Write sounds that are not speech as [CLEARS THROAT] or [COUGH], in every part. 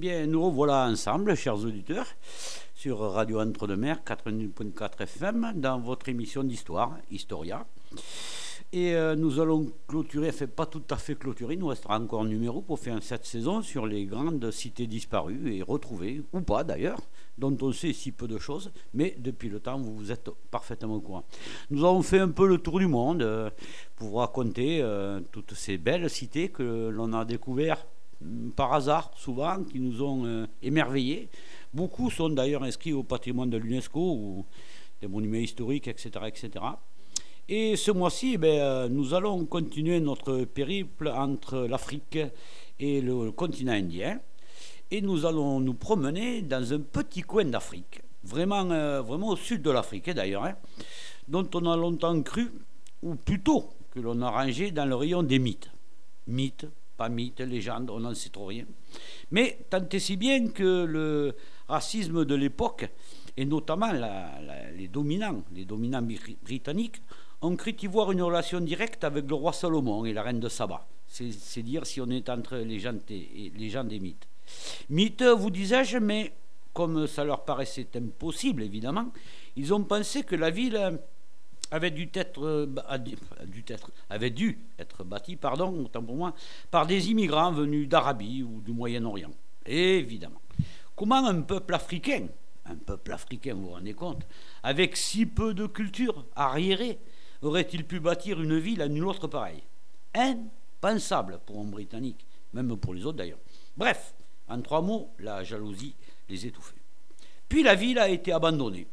Bien, nous revoilà ensemble, chers auditeurs, sur Radio Entre-deux-Mers 88.4 FM, dans votre émission d'histoire, Historia. Et euh, nous allons clôturer, enfin pas tout à fait clôturer, nous restera encore un numéro pour faire cette saison sur les grandes cités disparues et retrouvées, ou pas d'ailleurs, dont on sait si peu de choses, mais depuis le temps, vous, vous êtes parfaitement au courant. Nous avons fait un peu le tour du monde euh, pour vous raconter euh, toutes ces belles cités que l'on a découvertes par hasard, souvent, qui nous ont émerveillés. Beaucoup sont d'ailleurs inscrits au patrimoine de l'UNESCO ou des monuments historiques, etc. etc. Et ce mois-ci, eh ben, euh, nous allons continuer notre périple entre l'Afrique et le continent indien. Et nous allons nous promener dans un petit coin d'Afrique, vraiment, euh, vraiment au sud de l'Afrique hein, d'ailleurs, hein, dont on a longtemps cru, ou plutôt que l'on a rangé dans le rayon des mythes. Mythes, pas mythes, légendes, on n'en sait trop rien. Mais tant et si bien que le racisme de l'époque, et notamment les dominants, les dominants britanniques, on cru y voir une relation directe avec le roi Salomon et la reine de Saba. C'est dire si on est entre les gens, et les gens des mythes. Mythes, vous disais-je, mais comme ça leur paraissait impossible, évidemment, ils ont pensé que la ville avait dû être, dû être, avait dû être bâtie pardon, autant pour moi, par des immigrants venus d'Arabie ou du Moyen-Orient. Évidemment. Comment un peuple africain, un peuple africain, vous vous rendez compte, avec si peu de culture arriérée, aurait-il pu bâtir une ville à une autre pareille? Impensable pour un Britannique, même pour les autres d'ailleurs. Bref, en trois mots, la jalousie les étouffait. Puis la ville a été abandonnée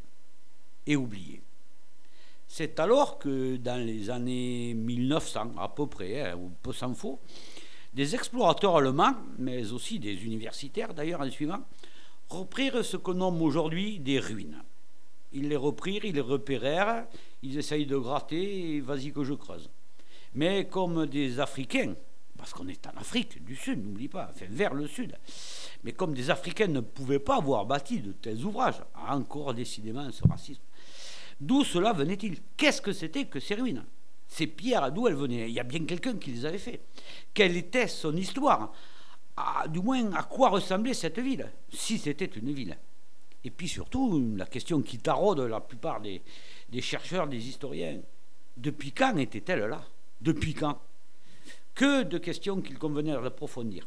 et oubliée. C'est alors que dans les années 1900 à peu près, hein, ou peu s'en faut, des explorateurs allemands, mais aussi des universitaires d'ailleurs en suivant, reprirent ce qu'on nomme aujourd'hui des ruines. Ils les reprirent, ils les repérèrent, ils essayent de gratter vas-y que je creuse. Mais comme des Africains, parce qu'on est en Afrique du Sud, n'oublie pas, enfin vers le Sud, mais comme des Africains ne pouvaient pas avoir bâti de tels ouvrages, encore décidément ce racisme, d'où cela venait-il? Qu'est-ce que c'était que ces ruines Ces pierres, d'où elles venaient Il y a bien quelqu'un qui les avait fait. Quelle était son histoire? Du moins, à quoi ressemblait cette ville, si c'était une ville? Et puis surtout, la question qui taraude la plupart des, chercheurs, des historiens, depuis quand était-elle là? Depuis quand? Que de questions qu'il convenait d'approfondir.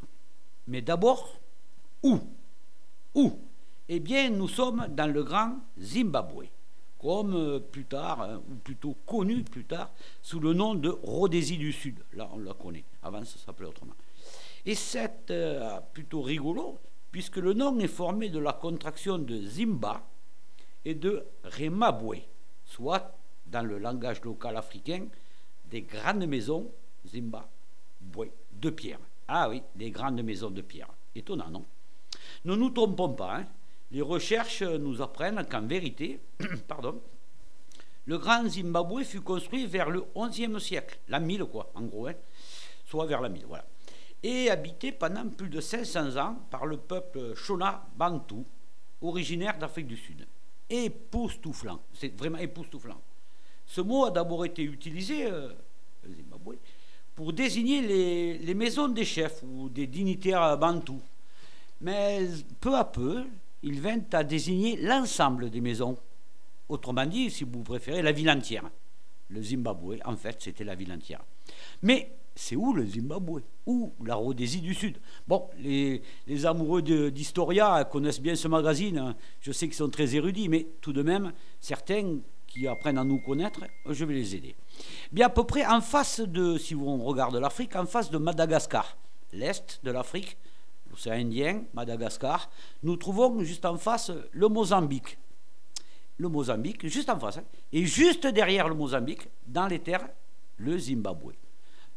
Mais d'abord, où? Où? Eh bien, nous sommes dans le grand Zimbabwe, comme euh, plus tard, hein, ou plutôt connu plus tard, sous le nom de Rhodésie du Sud. Là, on la connaît. Avant, ça s'appelait autrement. Et c'est euh, plutôt rigolo, puisque le nom est formé de la contraction de Zimba et de Remabwe, soit, dans le langage local africain, des grandes maisons, Zimba, de pierre. Ah oui, des grandes maisons de pierre. Étonnant, non? Ne nous trompons pas, hein. Les recherches nous apprennent qu'en vérité, [CLEARS THROAT] pardon, le grand Zimbabwe fut construit vers le XIe siècle, la 1000 quoi, en gros, hein. soit vers la 1000, voilà et habité pendant plus de 500 ans par le peuple Shona Bantu, originaire d'Afrique du Sud. Époustouflant, c'est vraiment époustouflant. Ce mot a d'abord été utilisé euh, Zimbabwe, pour désigner les, les, maisons des chefs ou des dignitaires bantous. Mais peu à peu, il vint à désigner l'ensemble des maisons. Autrement dit, si vous préférez, la ville entière. Le Zimbabwe, en fait, c'était la ville entière. Mais c'est où le Zimbabwe? Où? La Rhodésie du Sud Bon, les, amoureux d'Historia connaissent bien ce magazine. Hein. Je sais qu'ils sont très érudits, mais tout de même, certains qui apprennent à nous connaître, je vais les aider. Bien, à peu près en face de, si on regarde l'Afrique, en face de Madagascar, l'est de l'Afrique, l'océan Indien, Madagascar, nous trouvons juste en face le Mozambique. Le Mozambique, juste en face. Hein. Et juste derrière le Mozambique, dans les terres, le Zimbabwe.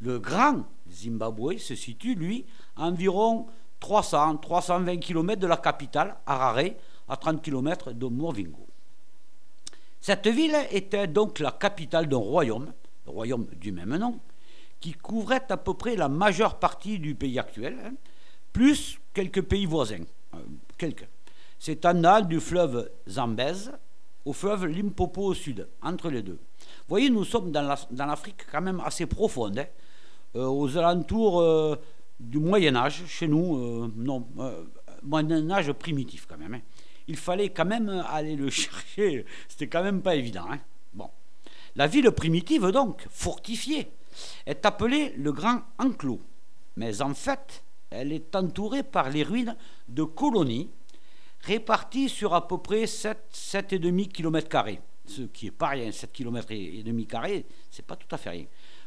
Le grand Zimbabwe se situe, lui, à environ 300-320 km de la capitale, Harare, à 30 km de Morvingo. Cette ville était donc la capitale d'un royaume, le royaume du même nom, qui couvrait à peu près la majeure partie du pays actuel, hein, plus quelques pays voisins. Euh, quelques. C'est en du fleuve Zambèze au fleuve Limpopo au sud, entre les deux. Vous voyez, nous sommes dans l'Afrique quand même assez profonde. Hein. Euh, aux alentours euh, du Moyen Âge, chez nous, non, Moyen Âge primitif quand même. Hein. Il fallait quand même aller le [LAUGHS] chercher, c'était quand même pas évident. Hein. Bon. La ville primitive, donc, fortifiée, est appelée le Grand Enclos. Mais en fait, elle est entourée par les ruines de colonies réparties sur à peu près 7, 7,5 km, ce qui est pas rien, 7 km et demi carrés, c'est pas tout à fait rien.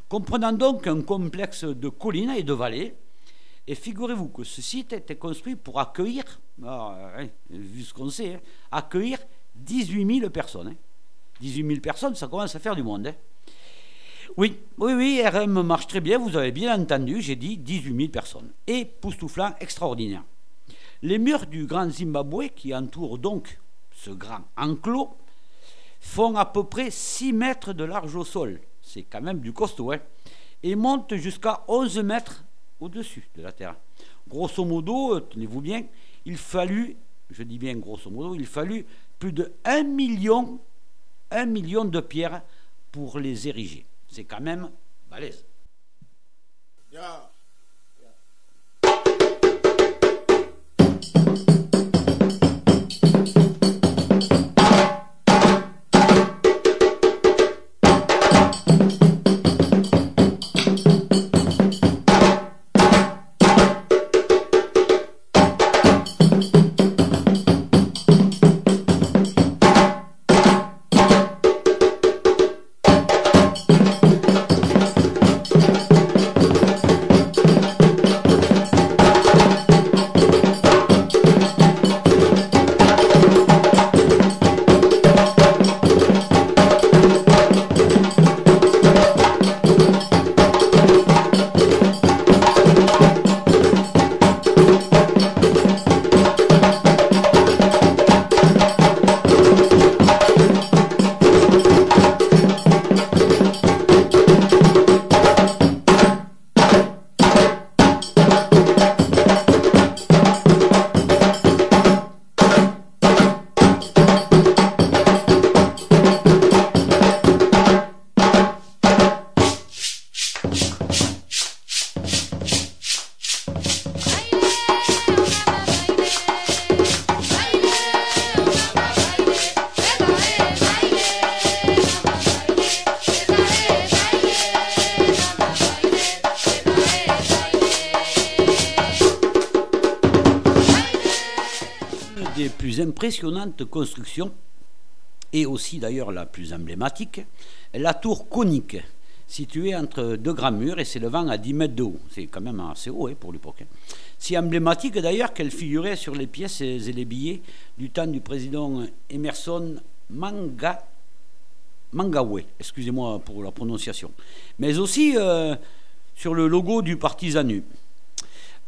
Comprenant donc un complexe de collines et de vallées, et figurez-vous que ce site a été construit pour accueillir, ah, hein, vu ce qu'on sait, hein, accueillir 18 000 personnes. 18 hein. 000 personnes, ça commence à faire du monde. Oui, oui, oui, RM marche très bien, vous avez bien entendu, j'ai dit 18 000 personnes. Et poustouflant extraordinaire. Les murs du Grand Zimbabwe, qui entourent donc ce grand enclos, font à peu près 6 mètres de large au sol. C'est quand même du costaud, hein Et montent jusqu'à 11 mètres au-dessus de la terre. Grosso modo, tenez-vous bien, il fallut, je dis bien grosso modo, il fallut plus de 1 million, 1 million de pierres pour les ériger. C'est quand même balèze. Et aussi d'ailleurs la plus emblématique, la tour conique, située entre deux grands murs et s'élevant à 10 mètres de haut. C'est quand même assez haut hein, pour l'époque. Hein. Si emblématique d'ailleurs qu'elle figurait sur les pièces et les billets du temps du président Emerson Manga, Mangawe, excusez-moi pour la prononciation, mais aussi euh, sur le logo du parti ZANU.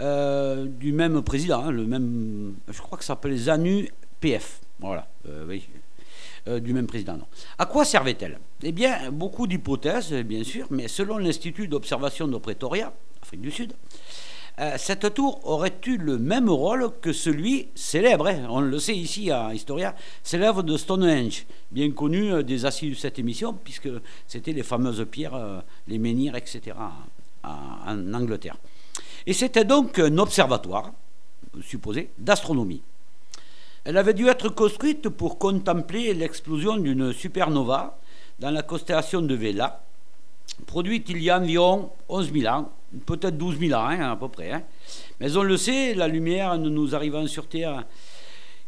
Euh, du même président, hein, le même, je crois que ça s'appelle ZANU PF. Voilà, euh, oui. Euh, du même président. À quoi servait-elle? Eh bien, beaucoup d'hypothèses, bien sûr, mais selon l'Institut d'observation de Pretoria, Afrique du Sud, euh, cette tour aurait eu le même rôle que celui célèbre, hein, on le sait ici à Historia, célèbre de Stonehenge, bien connu des assises de cette émission, puisque c'était les fameuses pierres, les menhirs, etc., en Angleterre. Et c'était donc un observatoire, supposé, d'astronomie. Elle avait dû être construite pour contempler l'explosion d'une supernova dans la constellation de Vela, produite il y a environ 11 000 ans, peut-être 12 000 ans hein, à peu près. Hein. Mais on le sait, la lumière ne nous arrivant sur Terre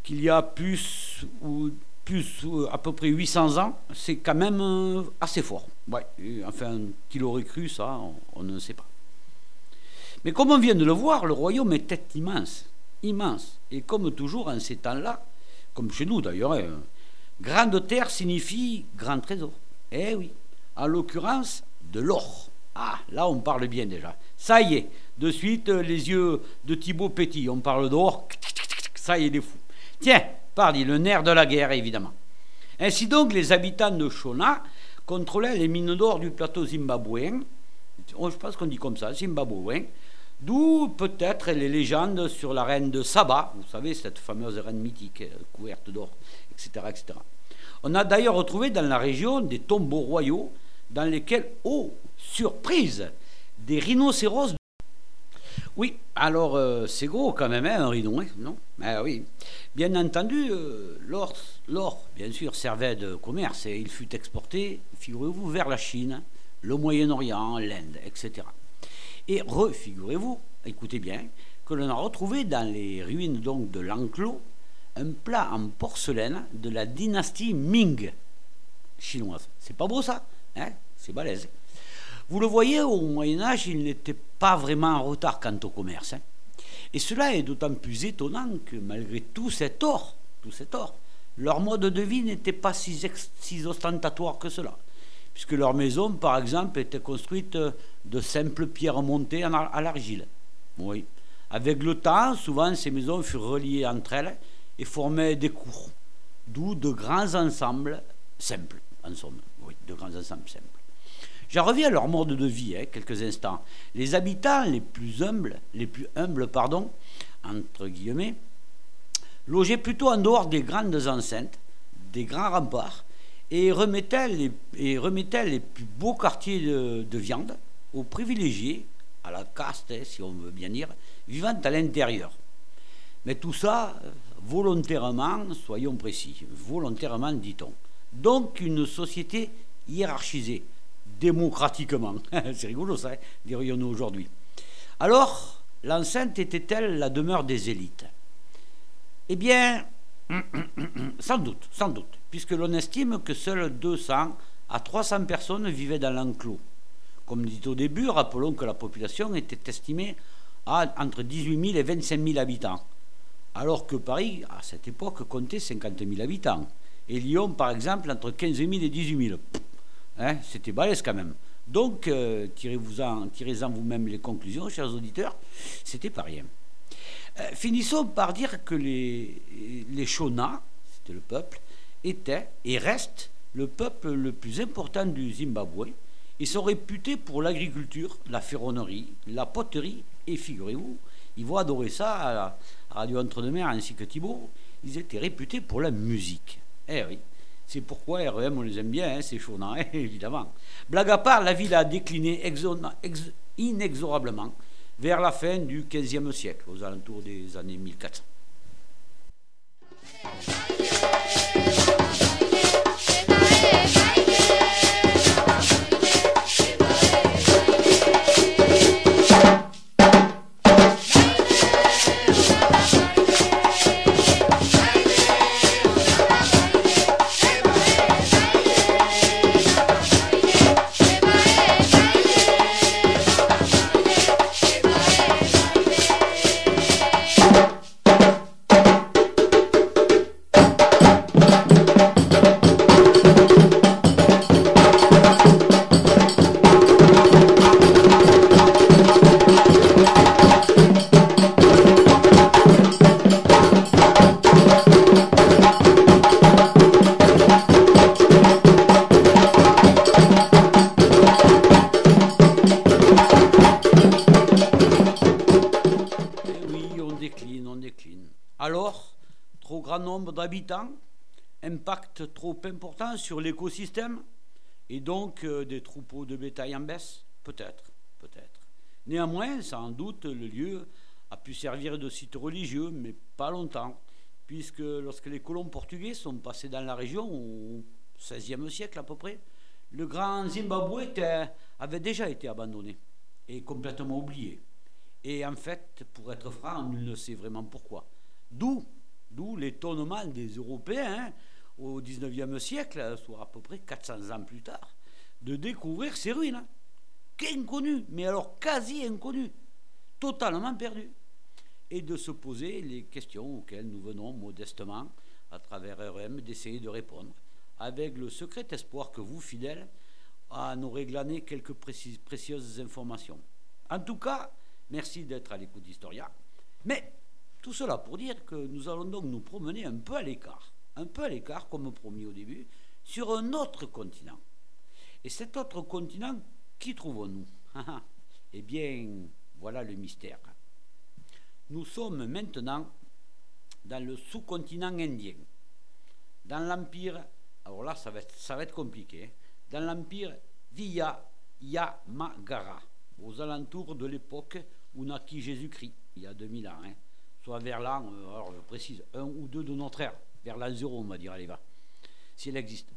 qu'il y a plus ou plus à peu près 800 ans, c'est quand même euh, assez fort. Ouais, enfin, qui l'aurait cru, ça, on ne sait pas. Mais comme on vient de le voir, le royaume était immense immense. Et comme toujours en ces temps-là, comme chez nous d'ailleurs, hein, grande terre signifie grand trésor. Eh oui, en l'occurrence, de l'or. Ah, là on parle bien déjà. Ça y est, de suite les yeux de Thibaut Petit, on parle d'or, ça y est, les fous. Tiens, pardi, le nerf de la guerre évidemment. Ainsi donc, les habitants de Shona contrôlaient les mines d'or du plateau zimbabwéen, oh, je pense qu'on dit comme ça, zimbabwéen, D'où peut-être les légendes sur la reine de Saba, vous savez, cette fameuse reine mythique euh, couverte d'or, etc., etc. On a d'ailleurs retrouvé dans la région des tombeaux royaux dans lesquels, oh, surprise, des rhinocéros. Oui, alors euh, c'est gros quand même, hein, un ridon, hein, non? Ah oui. Bien entendu, euh, l'or, bien sûr, servait de commerce et il fut exporté, figurez-vous, vers la Chine, le Moyen-Orient, l'Inde, etc. Et refigurez-vous, écoutez bien, que l'on a retrouvé dans les ruines donc de l'enclos un plat en porcelaine de la dynastie Ming chinoise. C'est pas beau ça hein C'est balèze. Vous le voyez, au Moyen Âge, il n'était pas vraiment en retard quant au commerce. Hein. Et cela est d'autant plus étonnant que malgré tout cet or, tout cet or, leur mode de vie n'était pas si, si ostentatoire que cela, puisque leur maison, par exemple, était construite de simples pierres montées à l'argile. Avec le temps, souvent, ces maisons furent reliées entre elles et formaient des cours, d'où de grands ensembles simples, en somme. Oui, de grands ensembles simples. J'en reviens à leur mode de vie, hein, quelques instants. Les habitants les plus humbles, les plus humbles, pardon, entre guillemets, logeaient plutôt en dehors des grandes enceintes, des grands remparts, et remettaient les, et remettaient les plus beaux quartiers de, viande aux privilégiés, à la caste, hein, si on veut bien dire, vivant à l'intérieur. Mais tout ça, volontairement, soyons précis, volontairement, dit-on. Donc une société hiérarchisée, démocratiquement. [LAUGHS] C'est rigolo ça, hein, dirions-nous aujourd'hui. Alors, l'enceinte était-elle la demeure des élites? Eh bien, sans doute, sans doute, puisque l'on estime que seules 200 à 300 personnes vivaient dans l'enclos. Comme dit au début, rappelons que la population était estimée à entre 18 000 et 25 000 habitants, alors que Paris, à cette époque, comptait 50 000 habitants, et Lyon, par exemple, entre 15 000 et 18 000. Hein, c'était balèze quand même. Donc, euh, tirez-en vous-même les conclusions, chers auditeurs, c'était pas rien. Euh, finissons par dire que les, les Shona, c'était le peuple, étaient et restent le peuple le plus important du Zimbabwe. Ils sont réputés pour l'agriculture, la ferronnerie, la poterie, et figurez-vous, ils vont adorer ça à la Radio Entre-deux-Mers ainsi que Thibault, ils étaient réputés pour la musique. Eh oui. C'est pourquoi REM, on les aime bien, hein, c'est chaud, [LAUGHS] hein, évidemment. Blague à part, la ville a décliné inexorablement vers la fin du XVe siècle, aux alentours des années 1400. Trop important sur l'écosystème et donc euh, des troupeaux de bétail en baisse? Peut-être, peut-être. Néanmoins, sans doute, le lieu a pu servir de site religieux, mais pas longtemps, puisque lorsque les colons portugais sont passés dans la région au XVIe siècle à peu près, le grand Zimbabwe avait déjà été abandonné et complètement oublié. Et en fait, pour être franc, on ne sait vraiment pourquoi. D'où D'où l'étonnement des Européens hein, au XIXe siècle, soit à peu près 400 ans plus tard, de découvrir ces ruines. Inconnues, mais alors quasi inconnues, totalement perdues. Et de se poser les questions auxquelles nous venons modestement, à travers RM, d'essayer de répondre, avec le secret espoir que vous, fidèles, en aurez glané quelques précieuses informations. En tout cas, merci d'être à l'écoute d'Historia. Mais tout cela pour dire que nous allons donc nous promener un peu à l'écart, un peu à l'écart, comme promis au début, sur un autre continent. Et cet autre continent, qui trouvons-nous? [LAUGHS] Eh bien, voilà le mystère. Nous sommes maintenant dans le sous-continent indien, dans l'empire, alors là ça va être, ça va être compliqué, hein. dans l'empire Vijayamagara, aux alentours de l'époque où naquit Jésus-Christ, il y a 2000 ans, hein. soit vers l'an, euh, alors je précise, un ou deux de notre ère, vers l'an on va dire, allez, va, si elle existe.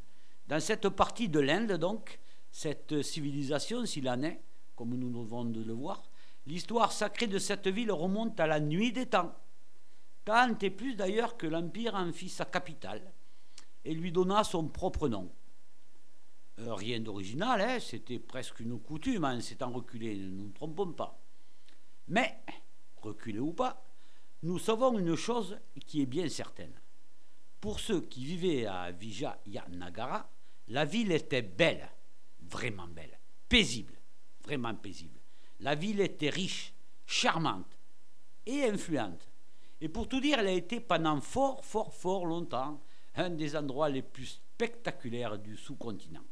Dans cette partie de l'Inde, donc, cette civilisation, s'il en est, comme nous devons de le voir, l'histoire sacrée de cette ville remonte à la nuit des temps. Tant et plus d'ailleurs que l'Empire en fit sa capitale et lui donna son propre nom. Euh, rien d'original, hein, c'était presque une coutume en s'étant reculé, ne nous trompons pas. Mais, reculé ou pas, nous savons une chose qui est bien certaine. Pour ceux qui vivaient à Vijayanagara, la ville était belle, vraiment belle, paisible, vraiment paisible. La ville était riche, charmante et influente. Et pour tout dire, elle a été pendant fort, fort, fort longtemps un des endroits les plus spectaculaires du sous-continent.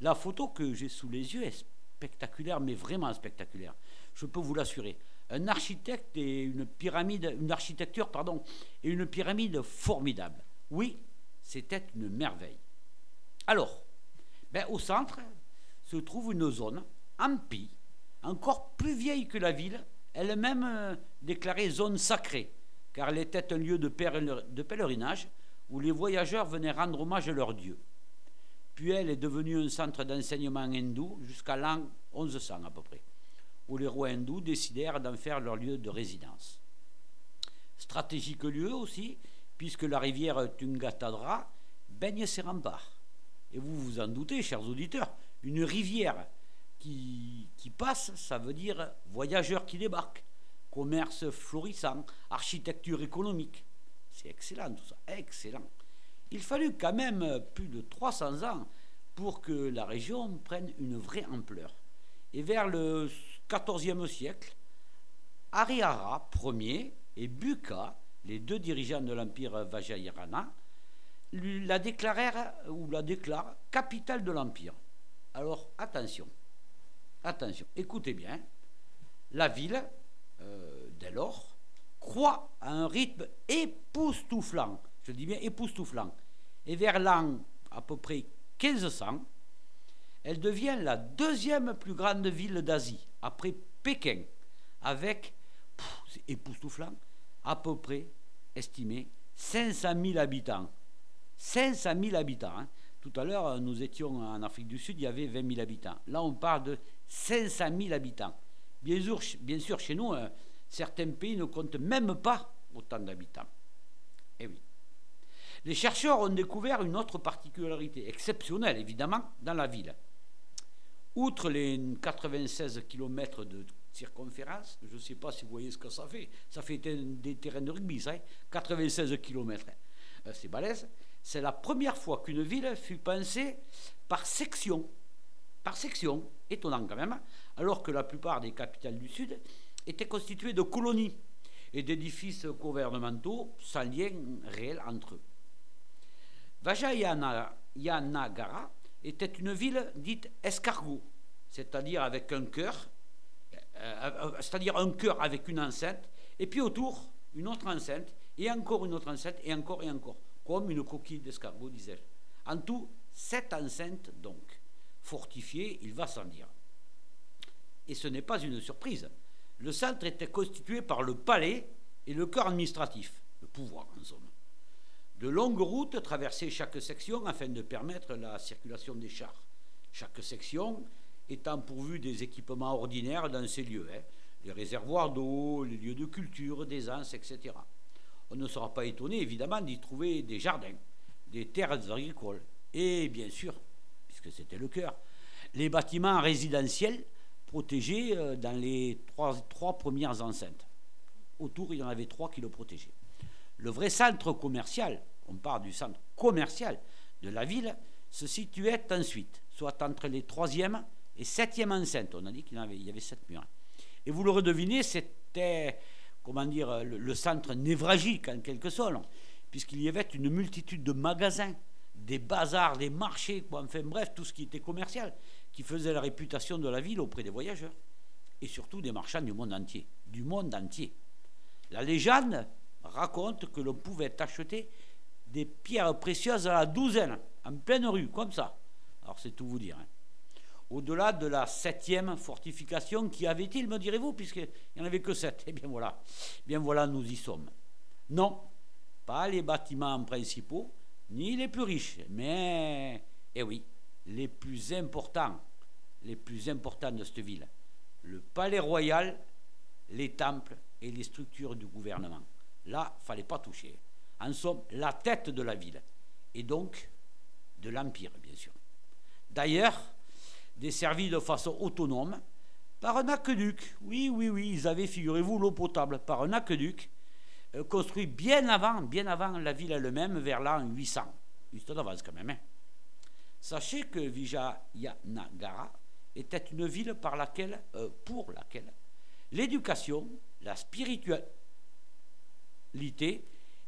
La photo que j'ai sous les yeux est spectaculaire, mais vraiment spectaculaire. Je peux vous l'assurer. Un architecte et une pyramide, une architecture, pardon, et une pyramide formidable. Oui, c'était une merveille. Alors, ben, au centre se trouve une zone ampie, encore plus vieille que la ville, elle-même euh, déclarée zone sacrée, car elle était un lieu de, pèlerinage où les voyageurs venaient rendre hommage à leur dieu. Puis elle est devenue un centre d'enseignement hindou jusqu'à l'an 1100 à peu près, où les rois hindous décidèrent d'en faire leur lieu de résidence. Stratégique lieu aussi, puisque la rivière Tungatadra baigne ses remparts. Et vous vous en doutez, chers auditeurs, une rivière qui, passe, ça veut dire voyageurs qui débarquent, commerce florissant, architecture économique. C'est excellent tout ça, excellent. Il fallut quand même plus de 300 ans pour que la région prenne une vraie ampleur. Et vers le XIVe siècle, Arihara Ier et Buka, les deux dirigeants de l'empire Vajrayana, la déclarèrent ou la déclarent capitale de l'empire. Alors attention, attention, écoutez bien, la ville, euh, dès lors, croît à un rythme époustouflant je dis bien époustouflant. Et vers l'an à peu près 1500, elle devient la deuxième plus grande ville d'Asie, après Pékin, avec, c'est époustouflant, à peu près, estimé, 500 000 habitants. 500 000 habitants. Hein. Tout à l'heure, nous étions en Afrique du Sud, il y avait 20 000 habitants. Là, on parle de 500 000 habitants. Bien sûr, chez nous, hein, certains pays ne comptent même pas autant d'habitants. Eh oui. Les chercheurs ont découvert une autre particularité, exceptionnelle évidemment, dans la ville. Outre les 96 km de circonférence, je ne sais pas si vous voyez ce que ça fait, ça fait des terrains de rugby, ça, 96 km, euh, c'est balèze. C'est la première fois qu'une ville fut pensée par section, par section, étonnant quand même, alors que la plupart des capitales du Sud étaient constituées de colonies et d'édifices gouvernementaux sans lien réel entre eux. Vajayanagara était une ville dite escargot, c'est-à-dire avec un cœur, euh, euh, c'est-à-dire un cœur avec une enceinte, et puis autour une autre enceinte, et encore une autre enceinte, et encore et encore, comme une coquille d'escargot, disais-je. En tout, sept enceintes donc, fortifiées, il va sans dire. Et ce n'est pas une surprise. Le centre était constitué par le palais et le cœur administratif, le pouvoir en somme. De longues routes traversaient chaque section afin de permettre la circulation des chars. Chaque section étant pourvue des équipements ordinaires dans ces lieux, hein. les réservoirs d'eau, les lieux de culture, des anses, etc. On ne sera pas étonné évidemment d'y trouver des jardins, des terres agricoles et bien sûr, puisque c'était le cœur, les bâtiments résidentiels protégés euh, dans les trois, trois premières enceintes. Autour, il y en avait trois qui le protégeaient. Le vrai centre commercial, on parle du centre commercial de la ville, se situait ensuite, soit entre les troisième et septième enceintes. On a dit qu'il y avait, sept murs. Et vous le redevinez, c'était, comment dire, le, centre névralgique en quelque sorte, puisqu'il y avait une multitude de magasins, des bazars, des marchés, enfin bref, tout ce qui était commercial, qui faisait la réputation de la ville auprès des voyageurs, et surtout des marchands du monde entier, du monde entier. La légende raconte que l'on pouvait acheter des pierres précieuses à la douzaine, en pleine rue, comme ça. Alors c'est tout vous dire. Hein. Au-delà de la septième fortification, qui avait-il, me direz-vous, puisqu'il n'y en avait que sept Eh bien voilà, eh bien voilà, nous y sommes. Non, pas les bâtiments principaux, ni les plus riches, mais, eh oui, les plus importants, les plus importants de cette ville. Le palais royal, les temples et les structures du gouvernement. Là, fallait pas toucher. En somme, la tête de la ville, et donc de l'Empire, bien sûr. D'ailleurs, desservis de façon autonome par un aqueduc. Oui, oui, oui, ils avaient, figurez-vous, l'eau potable par un aqueduc euh, construit bien avant, bien avant la ville elle-même, vers l'an 800. Juste d'avance quand même. Hein. Sachez que Vijayanagara était une ville par laquelle, euh, pour laquelle l'éducation, la spiritualité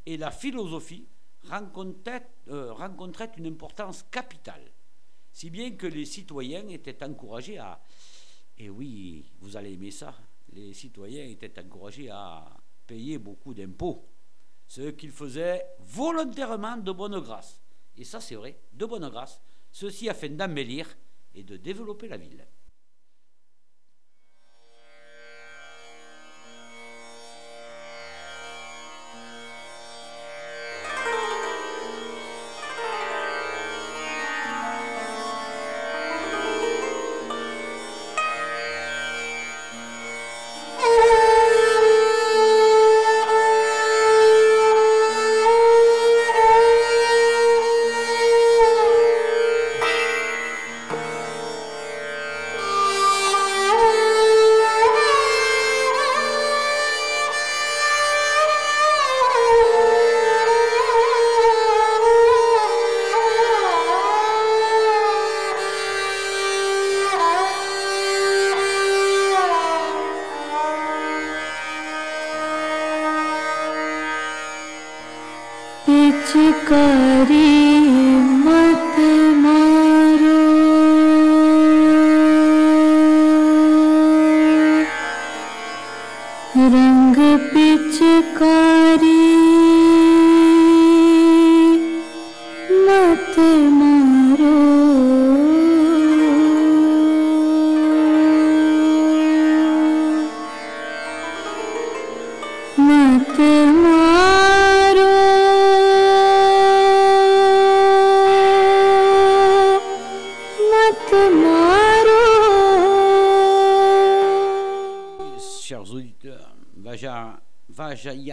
et la philosophie rencontraient, euh, rencontraient une importance capitale si bien que les citoyens étaient encouragés à... Et oui, vous allez aimer ça. Les citoyens étaient encouragés à payer beaucoup d'impôts, ce qu'ils faisaient volontairement de bonne grâce. Et ça, c'est vrai, de bonne grâce. Ceci afin d'embellir et de développer la ville.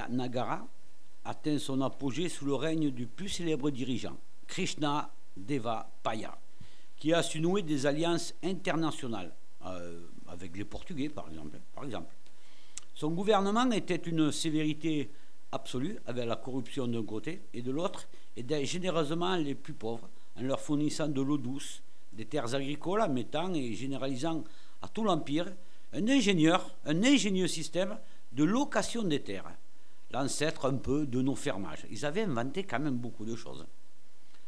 Nagara atteint son apogée sous le règne du plus célèbre dirigeant, Krishna Deva Paya, qui a su nouer des alliances internationales euh, avec les Portugais, par exemple, par exemple. Son gouvernement était une sévérité absolue, avec la corruption d'un côté, et de l'autre, aidait généreusement les plus pauvres en leur fournissant de l'eau douce, des terres agricoles, en mettant et généralisant à tout l'Empire un ingénieur, un ingénieux système de location des terres l'ancêtre un peu de nos fermages. Ils avaient inventé quand même beaucoup de choses.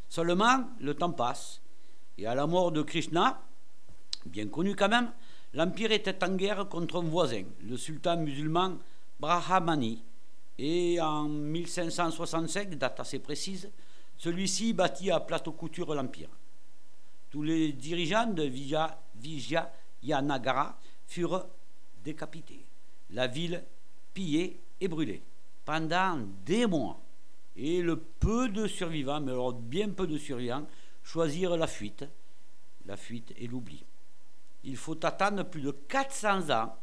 Seulement, le temps passe, et à la mort de Krishna, bien connu quand même, l'Empire était en guerre contre un voisin, le sultan musulman Brahmani. Et en 1565, date assez précise, celui-ci bâtit à plateau couture l'Empire. Tous les dirigeants de Vijayanagara furent décapités, la ville pillée et brûlée pendant des mois. Et le peu de survivants, mais alors bien peu de survivants, choisirent la fuite, la fuite et l'oubli. Il faut attendre plus de 400 ans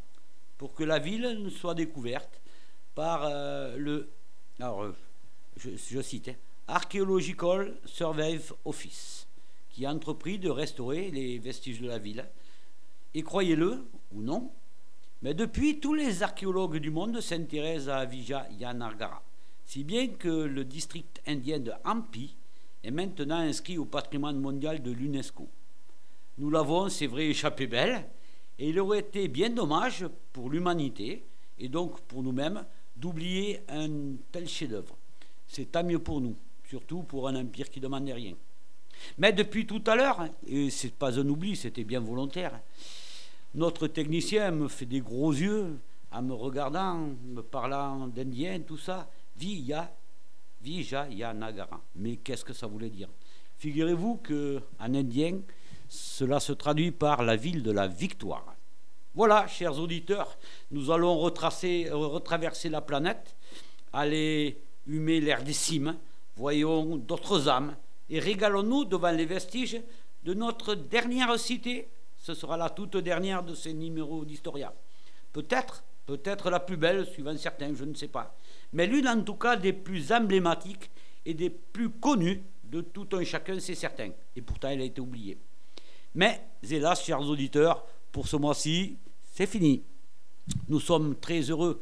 pour que la ville ne soit découverte par euh, le, alors, euh, je, cite, Archaeological Survey Office, qui a entrepris de restaurer les vestiges de la ville. Et croyez-le ou non, mais depuis, tous les archéologues du monde s'intéressent à Vijayanagara, si bien que le district indien de Hampi est maintenant inscrit au patrimoine mondial de l'UNESCO. Nous l'avons, c'est vrai, échappé belle, et il aurait été bien dommage pour l'humanité, et donc pour nous-mêmes, d'oublier un tel chef-d'œuvre. C'est tant mieux pour nous, surtout pour un empire qui ne demandait rien. Mais depuis tout à l'heure, et ce n'est pas un oubli, c'était bien volontaire, notre technicien me fait des gros yeux en me regardant, me parlant d'indien, tout ça. Vija, Vija Nagara. Mais qu'est-ce que ça voulait dire? Figurez-vous qu'en indien, Cela se traduit par la ville de la victoire. Voilà, chers auditeurs, nous allons retracer, retraverser la planète, aller humer l'air des cimes, voyons d'autres âmes, et régalons-nous devant les vestiges de notre dernière cité. Ce sera la toute dernière de ces numéros d'Historia. Peut-être, peut-être la plus belle, suivant certains, je ne sais pas. Mais l'une en tout cas des plus emblématiques et des plus connues de tout un chacun, c'est certain. Et pourtant, elle a été oubliée. Mais, hélas, chers auditeurs, pour ce mois-ci, c'est fini. Nous sommes très heureux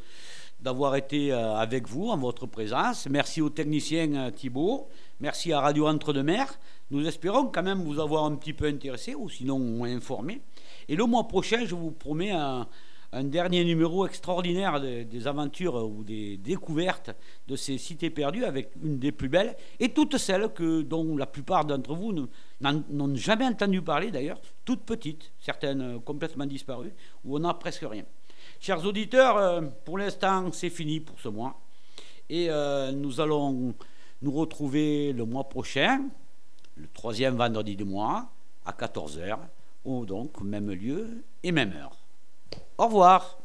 d'avoir été euh, avec vous en votre présence. Merci au technicien euh, Thibault. Merci à Radio Entre-deux-Mers. Nous espérons quand même vous avoir un petit peu intéressé ou sinon informé. Et le mois prochain, je vous promets un, dernier numéro extraordinaire des, aventures ou des découvertes de ces cités perdues avec une des plus belles et toutes celles que, dont la plupart d'entre vous n'ont jamais entendu parler d'ailleurs, toutes petites, certaines complètement disparues, où on n'a presque rien. Chers auditeurs, euh, pour l'instant, c'est fini pour ce mois. Et euh, nous allons nous retrouver le mois prochain, le troisième vendredi du mois, à 14h, ou donc même lieu et même heure. Au revoir